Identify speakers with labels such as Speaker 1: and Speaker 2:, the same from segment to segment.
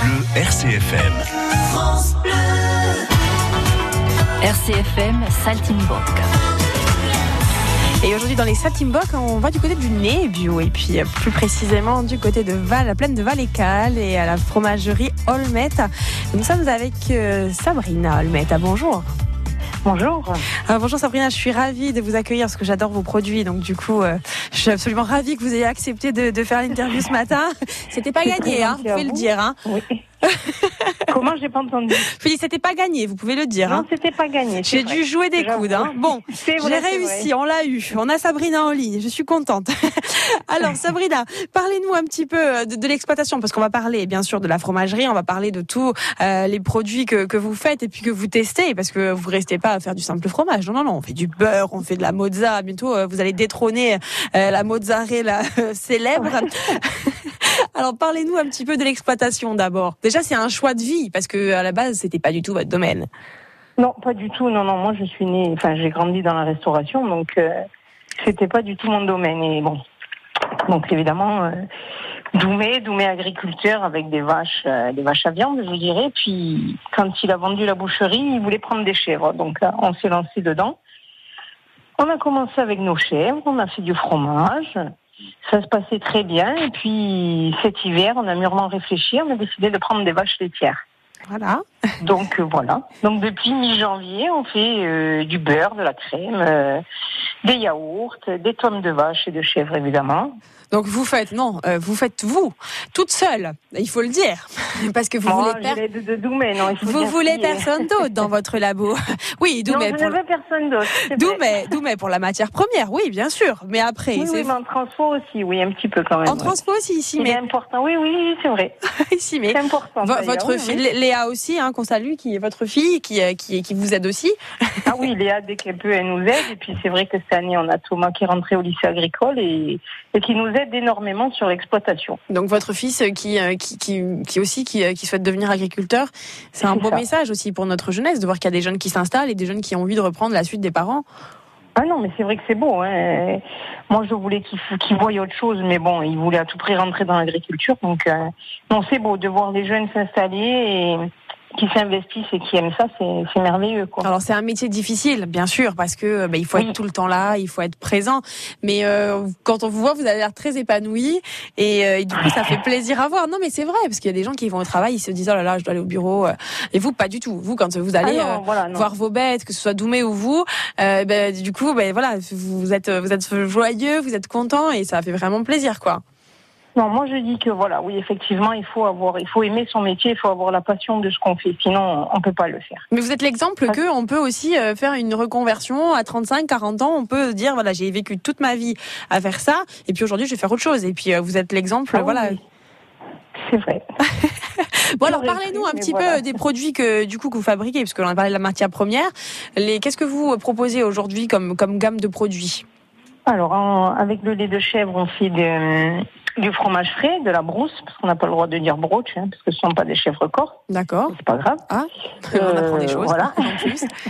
Speaker 1: Bleu RCFM. France Bleu.
Speaker 2: RCFM Saltimbocca.
Speaker 3: Et aujourd'hui, dans les Saltimbocca, on va du côté du nez bio. Et puis, plus précisément, du côté de Val, la plaine de Val-et-Cal et à la fromagerie Olmet. Nous sommes avec euh, Sabrina Olmet. Bonjour.
Speaker 4: Bonjour.
Speaker 3: Euh, bonjour Sabrina, je suis ravie de vous accueillir parce que j'adore vos produits. Donc du coup, euh, je suis absolument ravie que vous ayez accepté de, de faire l'interview ce matin. C'était pas gagné, hein, vous pouvez le dire. Hein.
Speaker 4: Oui. Comment j'ai pas entendu
Speaker 3: Je c'était pas gagné, vous pouvez le dire.
Speaker 4: Non,
Speaker 3: hein.
Speaker 4: c'était pas gagné.
Speaker 3: J'ai dû jouer des coudes. Hein. Bon, j'ai réussi, on l'a eu. On a Sabrina en ligne, je suis contente. Alors Sabrina, parlez-nous un petit peu de, de l'exploitation, parce qu'on va parler bien sûr de la fromagerie, on va parler de tous euh, les produits que, que, vous faites et puis que vous testez, parce que vous restez pas à faire du simple fromage. Non, non, non, on fait du beurre, on fait de la mozza. Bientôt, euh, vous allez détrôner euh, la mozzarella célèbre. Alors parlez-nous un petit peu de l'exploitation d'abord. Déjà, c'est un choix de vie parce que à la base, c'était pas du tout votre domaine.
Speaker 4: Non, pas du tout. Non, non. Moi, je suis née, enfin, j'ai grandi dans la restauration, donc euh, c'était pas du tout mon domaine. Et bon, donc évidemment, euh, Doumé, Doumé agriculteur avec des vaches, euh, des vaches à viande, je dirais. Puis quand il a vendu la boucherie, il voulait prendre des chèvres, donc on s'est lancé dedans. On a commencé avec nos chèvres, on a fait du fromage. Ça se passait très bien. Et puis cet hiver, on a mûrement réfléchi, on a décidé de prendre des vaches laitières.
Speaker 3: Voilà.
Speaker 4: Donc euh, voilà. Donc depuis mi-janvier, on fait euh, du beurre, de la crème, euh, des yaourts, des tomes de vache et de chèvre évidemment.
Speaker 3: Donc vous faites non, vous faites vous toute seule. Il faut le dire parce que vous
Speaker 4: oh,
Speaker 3: voulez
Speaker 4: per... de, de Doumé, non,
Speaker 3: vous voulez personne d'autre dans votre labo. Oui, Doumé.
Speaker 4: Non,
Speaker 3: pour
Speaker 4: je veux personne d'autre.
Speaker 3: Doumé, Doumé pour la matière première, oui, bien sûr. Mais après,
Speaker 4: oui, oui, mais en transfo aussi, oui, un petit peu quand même.
Speaker 3: En transfo aussi, ici, mais
Speaker 4: c'est important. Oui, oui, c'est vrai.
Speaker 3: ici, mais
Speaker 4: c'est important.
Speaker 3: votre
Speaker 4: oui,
Speaker 3: fille, Léa aussi, hein, qu'on salue, qui est votre fille, qui, qui, qui vous aide aussi.
Speaker 4: ah oui, Léa, dès qu'elle peut, elle nous aide. Et puis c'est vrai que cette année, on a Thomas qui est rentré au lycée agricole et, et qui nous aide énormément sur l'exploitation.
Speaker 3: Donc votre fils qui, qui, qui, qui aussi qui, qui, souhaite devenir agriculteur, c'est un beau ça. message aussi pour notre jeunesse de voir qu'il y a des jeunes qui s'installent et des jeunes qui ont envie de reprendre la suite des parents.
Speaker 4: Ah non, mais c'est vrai que c'est beau. Hein. Moi, je voulais qu'il qu voie autre chose, mais bon, il voulait à tout prix rentrer dans l'agriculture. Donc, euh, non, c'est beau de voir les jeunes s'installer et qui s'investissent et qui aiment ça, c'est merveilleux. Quoi.
Speaker 3: Alors c'est un métier difficile, bien sûr, parce que bah, il faut oui. être tout le temps là, il faut être présent. Mais euh, quand on vous voit, vous avez l'air très épanoui et, euh, et, du coup ça fait plaisir à voir. Non mais c'est vrai, parce qu'il y a des gens qui vont au travail, ils se disent oh là là, je dois aller au bureau. Et vous pas du tout. Vous quand vous allez
Speaker 4: ah non, voilà,
Speaker 3: voir vos bêtes, que ce soit Doumé ou vous, euh, bah, du coup, bah, voilà, vous êtes vous êtes joyeux, vous êtes content et ça fait vraiment plaisir, quoi.
Speaker 4: Non, moi je dis que voilà, oui, effectivement, il faut avoir, il faut aimer son métier, il faut avoir la passion de ce qu'on fait, sinon on peut pas le faire.
Speaker 3: Mais vous êtes l'exemple Parce... que on peut aussi faire une reconversion à 35, 40 ans, on peut dire voilà, j'ai vécu toute ma vie à faire ça, et puis aujourd'hui je vais faire autre chose. Et puis vous êtes l'exemple,
Speaker 4: ah,
Speaker 3: voilà.
Speaker 4: Oui. C'est vrai.
Speaker 3: bon alors parlez-nous un petit voilà. peu des produits que du coup que vous fabriquez, parce que l'on a parlé de la matière première. Les, qu'est-ce que vous proposez aujourd'hui comme comme gamme de produits?
Speaker 4: Alors en, avec le lait de chèvre, on fait de du fromage frais, de la brousse, parce qu'on n'a pas le droit de dire broche, hein, parce que ce ne sont pas des chèvres corps.
Speaker 3: D'accord.
Speaker 4: C'est pas grave.
Speaker 3: Ah, on apprend des choses.
Speaker 4: Voilà.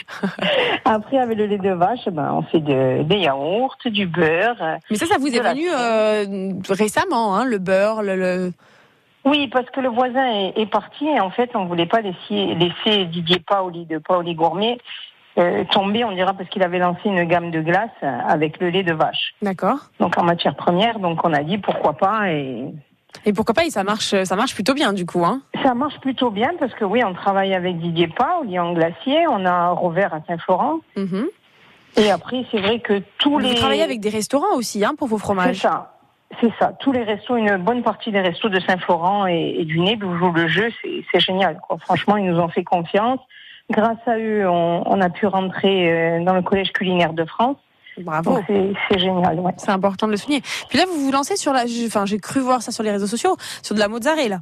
Speaker 4: Après, avec le lait de vache, ben, on fait de, des yaourts, du beurre.
Speaker 3: Mais ça, ça vous est venu euh, récemment, hein, le beurre, le... le...
Speaker 4: Oui, parce que le voisin est, est, parti et en fait, on voulait pas laisser, laisser Didier Paoli de Paoli Gourmet euh, tombé, on dira, parce qu'il avait lancé une gamme de glace avec le lait de vache.
Speaker 3: D'accord.
Speaker 4: Donc en matière première, donc on a dit pourquoi pas et.
Speaker 3: Et pourquoi pas, et ça marche, ça marche plutôt bien du coup, hein
Speaker 4: Ça marche plutôt bien parce que oui, on travaille avec Didier Paoli en glacier, on a Robert à Saint-Florent.
Speaker 3: Mm -hmm.
Speaker 4: Et après, c'est vrai que tous
Speaker 3: Vous
Speaker 4: les.
Speaker 3: Vous travaillez avec des restaurants aussi, hein, pour vos fromages.
Speaker 4: C'est ça. C'est ça. Tous les restos, une bonne partie des restos de Saint-Florent et, et, du Nez où joue le jeu, c'est génial. Quoi. Franchement, ils nous ont fait confiance. Grâce à eux, on, on a pu rentrer dans le collège culinaire de France.
Speaker 3: Bravo.
Speaker 4: C'est génial. Ouais.
Speaker 3: C'est important de le souligner. Puis là, vous vous lancez sur la. Enfin, j'ai cru voir ça sur les réseaux sociaux, sur de la mozzarella.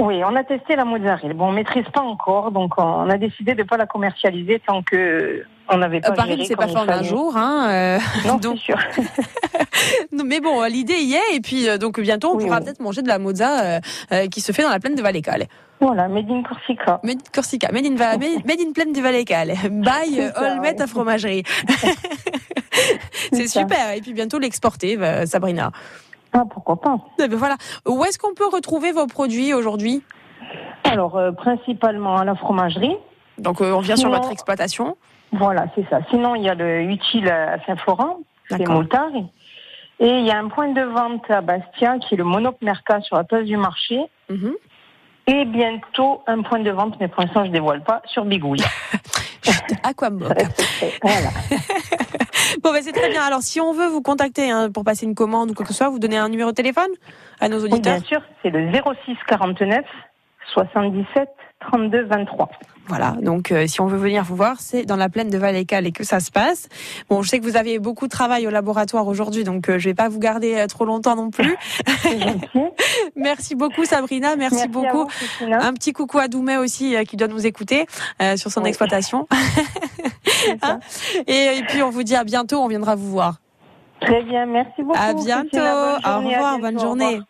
Speaker 4: Oui, on a testé la mozzarella. Bon, on maîtrise pas encore, donc on a décidé de pas la commercialiser tant que on n'avait pas.
Speaker 3: Euh, Paris, c'est pas fait en un jour, hein.
Speaker 4: Euh, non, donc... sûr.
Speaker 3: non, mais bon, l'idée y est, et puis euh, donc bientôt on oui, pourra oui. peut-être manger de la mozza euh, qui se fait dans la plaine de Valécale.
Speaker 4: Voilà, Made in Corsica.
Speaker 3: Made in Corsica, Made in, Va made in plaine de Valécale. By Olmet à fromagerie. c'est super. Et puis bientôt l'exporter, Sabrina.
Speaker 4: Ah, pourquoi pas
Speaker 3: ben voilà. Où est-ce qu'on peut retrouver vos produits aujourd'hui?
Speaker 4: Alors, principalement à la fromagerie.
Speaker 5: Donc, on vient sur votre exploitation
Speaker 4: Voilà, c'est ça. Sinon, il y a le utile à Saint-Florent, c'est Moutard. Et il y a un point de vente à Bastia qui est le Monop Merca sur la place du marché. Mhm. Et bientôt un point de vente, mais pour l'instant je ne dévoile pas, sur Bigouille.
Speaker 5: Aquamoc. voilà. bon, ben c'est très bien. Alors, si on veut vous contacter hein, pour passer une commande ou quoi que ce soit, vous donnez un numéro de téléphone à nos auditeurs
Speaker 4: Bien sûr, c'est le 06 49 77 32 23.
Speaker 5: Voilà, donc euh, si on veut venir vous voir, c'est dans la plaine de Valécal et que ça se passe. Bon, je sais que vous avez beaucoup de travail au laboratoire aujourd'hui, donc euh, je vais pas vous garder euh, trop longtemps non plus. Merci beaucoup Sabrina, merci, beaucoup. Un petit coucou à Doumet aussi qui doit nous écouter sur son exploitation. Hein et, puis on vous dit à bientôt, on viendra vous voir.
Speaker 4: Très bien, merci beaucoup.
Speaker 5: À bientôt. Au revoir, bonne journée.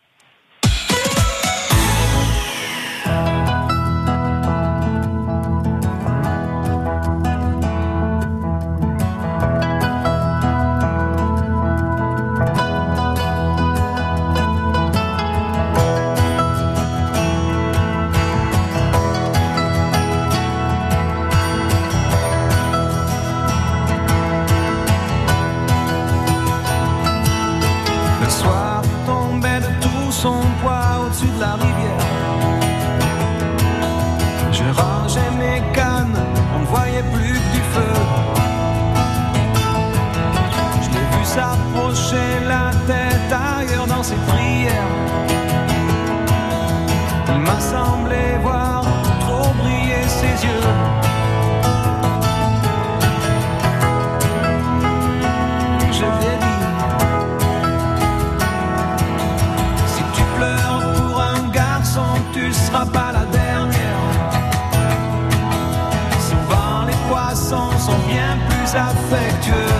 Speaker 3: affectueux.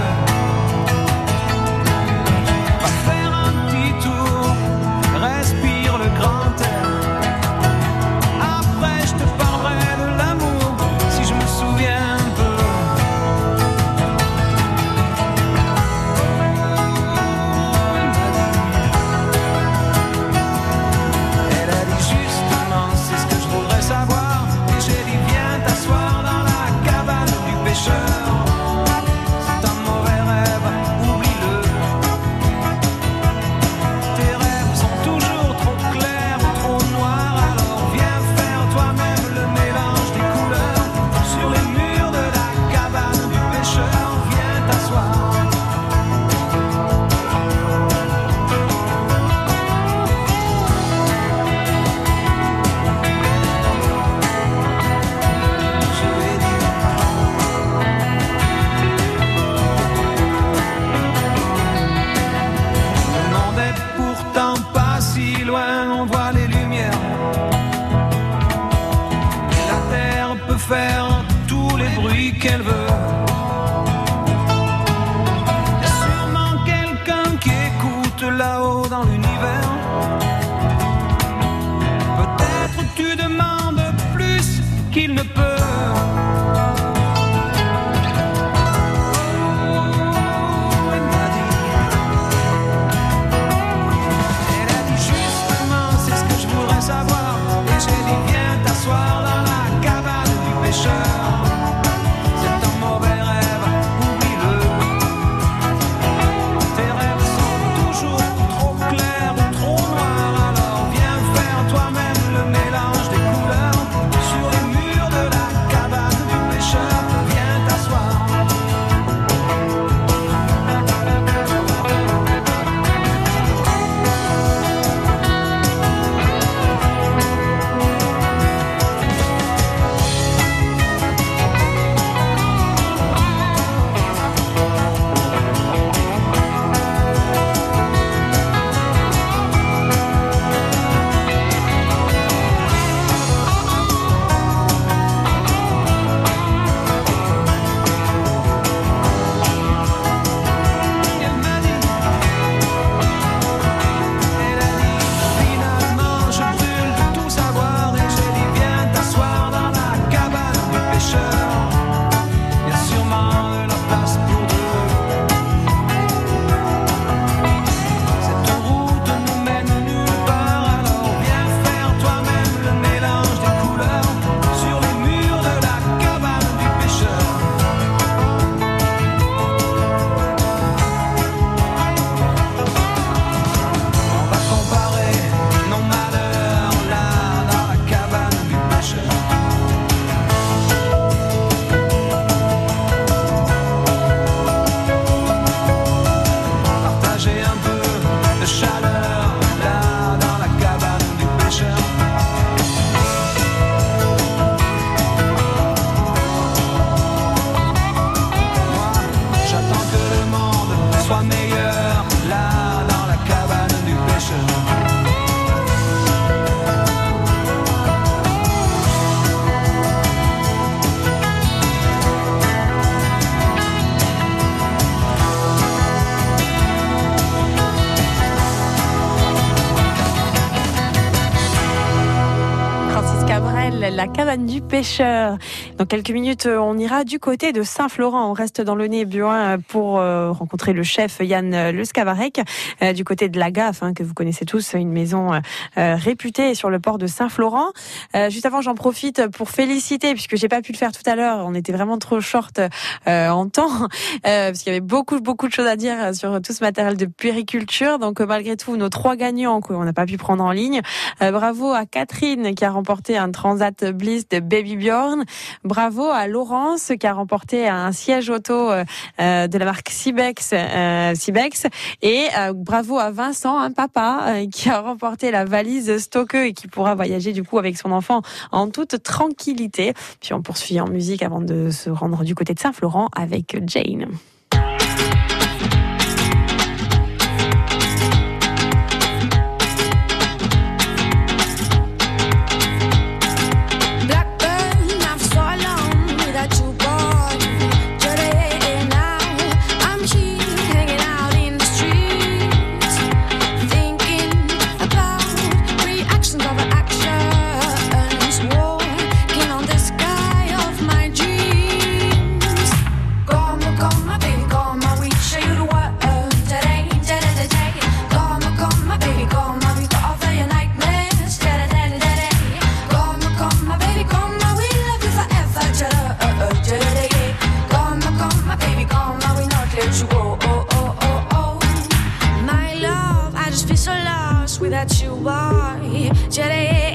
Speaker 3: là-haut dans l'univers. La cabane du pêcheur. Dans quelques minutes, on ira du côté de Saint-Florent. On reste dans le nez buin pour euh, rencontrer le chef Yann Le Scavarec, euh, du côté de la Gaffe, hein, que vous connaissez tous, une maison euh, réputée sur le port de Saint-Florent. Juste avant, j'en profite pour féliciter, puisque j'ai pas pu le faire tout à l'heure. On était vraiment trop short en temps, parce qu'il y avait beaucoup, beaucoup de choses à dire sur tout ce matériel de puériculture. Donc, malgré tout, nos trois gagnants qu'on n'a pas pu prendre en ligne. bravo à Catherine qui a remporté un Transat Bliss de Baby Bjorn. Bravo à Laurence qui a remporté un siège auto euh, euh, de la marque Cibex. Euh. Et bravo à Vincent, un papa, qui a remporté la valise Stoke et qui pourra voyager du coup avec son enfant en toute tranquillité. Puis on poursuit en musique avant de se rendre du côté de Saint-Florent avec Jane. consensual. Oh, oh, oh, oh. My love, I just feel so lost without you. Why? Yeah, yeah.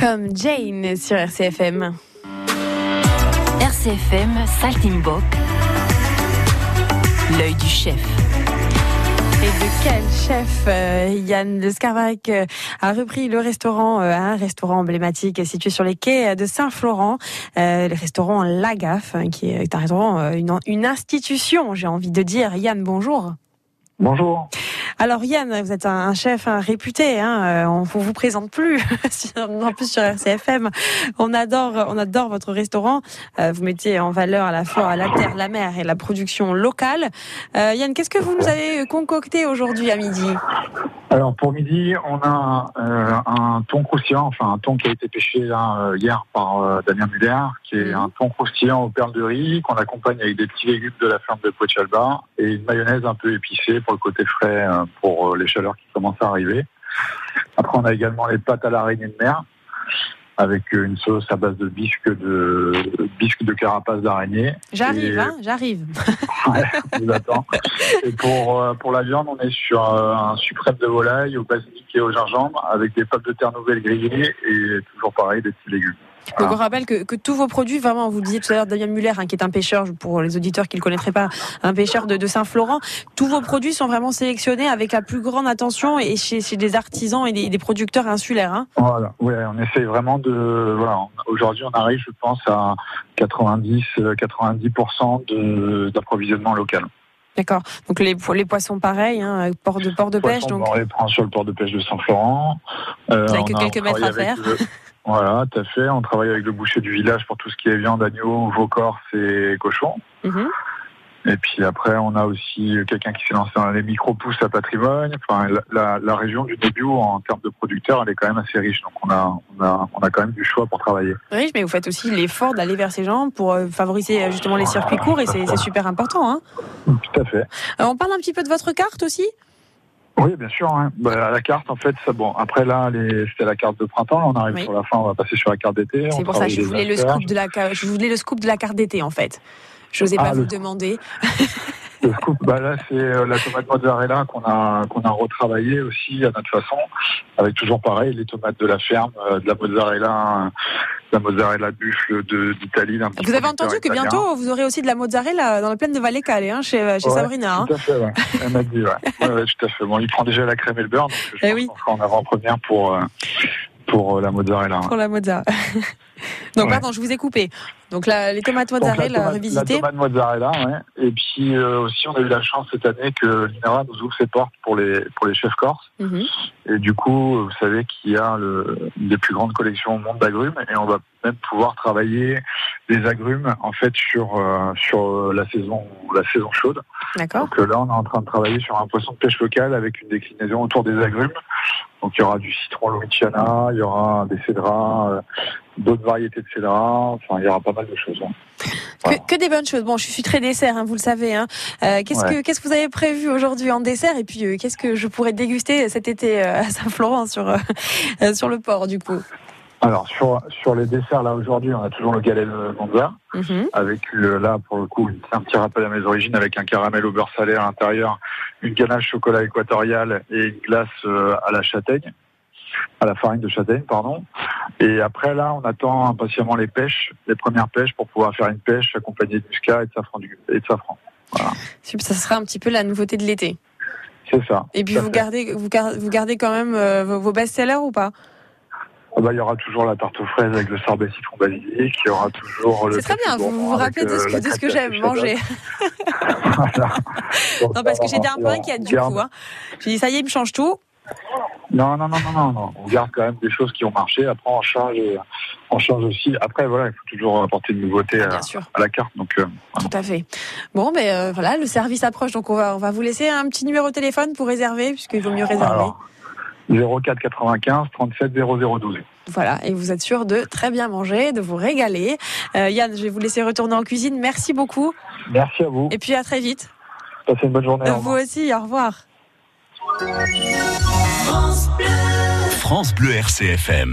Speaker 3: Jane sur RCFM.
Speaker 2: RCFM Saltimbok, l'œil du chef.
Speaker 3: Et de quel chef euh, Yann de Scarvac euh, a repris le restaurant, euh, un restaurant emblématique situé sur les quais de Saint-Florent, le restaurant Lagaffe, hein, qui est un restaurant, une, une institution, j'ai envie de dire. Yann, bonjour.
Speaker 6: Bonjour.
Speaker 3: Alors Yann, vous êtes un chef réputé, hein, euh, on ne vous présente plus, en plus sur RCFM. On adore, on adore votre restaurant. Euh, vous mettez en valeur à la fois la terre, la mer et la production locale. Euh, Yann, qu'est-ce que vous nous avez concocté aujourd'hui à midi?
Speaker 6: Alors pour midi, on a un thon croustillant, enfin un thon qui a été pêché hier par Damien Muller, qui est mhm. un thon croustillant aux perles de riz qu'on accompagne avec des petits légumes de la ferme de Poichalba et une mayonnaise un peu épicée pour le côté frais pour euh, les chaleurs qui commencent à arriver. Après, on a également les pâtes à l'araignée de mer avec une sauce à base de bisque de bisque de carapace d'araignée.
Speaker 3: J'arrive, hein, j'arrive.
Speaker 6: ouais, vous attends. Et pour euh, pour la viande, on est sur euh, un suprême de volaille au basilic et au gingembre avec des pâtes de terre nouvelle grillées et toujours pareil des petits légumes.
Speaker 3: Donc on rappelle que, que, tous vos produits, vraiment, vous disiez tout à l'heure Damien Muller, hein, qui est un pêcheur, pour les auditeurs qui ne le connaîtraient pas, un pêcheur de, de Saint-Florent, tous vos produits sont vraiment sélectionnés avec la plus grande attention et chez, chez des artisans et des, des producteurs insulaires. Hein.
Speaker 6: Voilà, ouais, on essaye vraiment de. Voilà, aujourd'hui, on arrive, je pense, à 90, 90% d'approvisionnement local.
Speaker 3: D'accord. Donc les, les poissons pareils, hein, port de port de pêche. Donc...
Speaker 6: On les prend sur le port de pêche de Saint-Florent.
Speaker 3: Euh, Vous que quelques mètres à faire.
Speaker 6: Voilà, tout à fait. On travaille avec le boucher du village pour tout ce qui est viande, agneau, veau corse et cochon. Mhm. Et puis après, on a aussi quelqu'un qui s'est lancé dans les micro-pousses à patrimoine. Enfin, la, la, région du début en termes de producteurs, elle est quand même assez riche. Donc on a, on a, on a quand même du choix pour travailler.
Speaker 3: Riche, mais vous faites aussi l'effort d'aller vers ces gens pour euh, favoriser euh, justement les circuits courts et c'est super important. Hein
Speaker 6: Tout à fait.
Speaker 3: Euh, on parle un petit peu de votre carte aussi?
Speaker 6: Oui, bien sûr. Hein. Bah, la carte, en fait, ça, bon. Après là, c'était la carte de printemps. Là, on arrive sur la fin. On va passer sur la carte d'été.
Speaker 3: C'est pour ça que je voulais le scoop de la, je voulais le scoop de la carte d'été, en fait. Je n'osais pas ah, vous demander.
Speaker 6: Le scoop, bah là, c'est euh, la tomate mozzarella qu'on a qu'on a retravaillé aussi à notre façon, avec toujours pareil les tomates de la ferme, euh, de la mozzarella, la mozzarella buffle d'Italie.
Speaker 3: Vous avez entendu que bientôt vous aurez aussi de la mozzarella dans la plaine de Valle Calais, hein, chez, chez Sabrina.
Speaker 6: Hein. Tout à fait, ouais. Elle m'a dit, ouais. ouais. tout à fait. Bon, il prend déjà la crème et le beurre, donc je eh pense qu'on en avant-première pour euh, pour la mozzarella. Hein.
Speaker 3: Pour la mozzarella. Donc, pardon, je vous ai coupé. Donc, la, les tomates mozzarella revisitées.
Speaker 6: La tomate mozzarella, ouais. Et puis, euh, aussi, on a eu la chance cette année que l'INRA nous ouvre ses portes pour les, pour les chefs corses. Mhm. Et du coup, vous savez qu'il y a le, une des plus grandes collections au monde d'agrumes et on va même pouvoir travailler des agrumes, en fait, sur, euh, sur la saison, la saison chaude.
Speaker 3: D'accord.
Speaker 6: Donc, euh, là, on est en train de travailler sur un poisson de pêche local avec une déclinaison autour des agrumes. Donc, il y aura du citron Louisiana, il y aura des cédrats, d'autres variétés de cédra. Enfin, il y aura pas mal de choses.
Speaker 3: Hein. Que, des bonnes choses. Bon, je suis très dessert, hein, vous le savez. Hein. Euh, qu'est-ce que qu'est-ce que vous avez prévu aujourd'hui en dessert? Et puis, euh, qu'est-ce que je pourrais déguster cet été euh, à Saint-Florent sur sur le port, du coup?
Speaker 6: Alors sur sur les desserts là aujourd'hui, on a toujours le galet de Monza mhm. avec là pour le coup un petit rappel à mes origines avec un caramel au beurre salé à l'intérieur, une ganache chocolat équatorial et une glace à la châtaigne à la farine de châtaigne, pardon. Et après, là, on attend impatiemment les pêches, les premières pêches pour pouvoir faire une pêche accompagnée de muscat et de safran. Et de safran. Voilà.
Speaker 3: Ça sera un petit peu la nouveauté de l'été.
Speaker 6: C'est ça.
Speaker 3: Et puis vous gardez, vous gardez, quand même euh, vos best-sellers ou pas?
Speaker 6: Ah bah, il y aura toujours la tarte aux fraises avec le sorbet citron basilic, il y aura toujours le.
Speaker 3: C'est très bien, vous vous rappelez de ce, que, que j'aime manger. non, parce que j'étais un peu inquiète du coup. Hein. J'ai dit, ça y est, il me change tout.
Speaker 6: Non, non, non, non, non, On garde quand même des choses qui ont marché. Après, on change, on change aussi. Après, voilà, il faut toujours apporter une nouveauté à, la carte. Donc,
Speaker 3: euh, tout à fait. Bon, mais ben, voilà, le service approche, donc on va, on va vous laisser un petit numéro de téléphone pour réserver, puisqu'il vaut mieux réserver.
Speaker 6: 04 95 37 0012.
Speaker 3: Voilà, et vous êtes sûr de très bien manger, de vous régaler. Euh, Yann, je vais vous laisser retourner en cuisine. Merci beaucoup.
Speaker 6: Merci à vous.
Speaker 3: Et puis à très vite.
Speaker 6: Passez une bonne journée.
Speaker 3: Vous aussi, au revoir.
Speaker 1: France Bleu, France Bleu RCFM.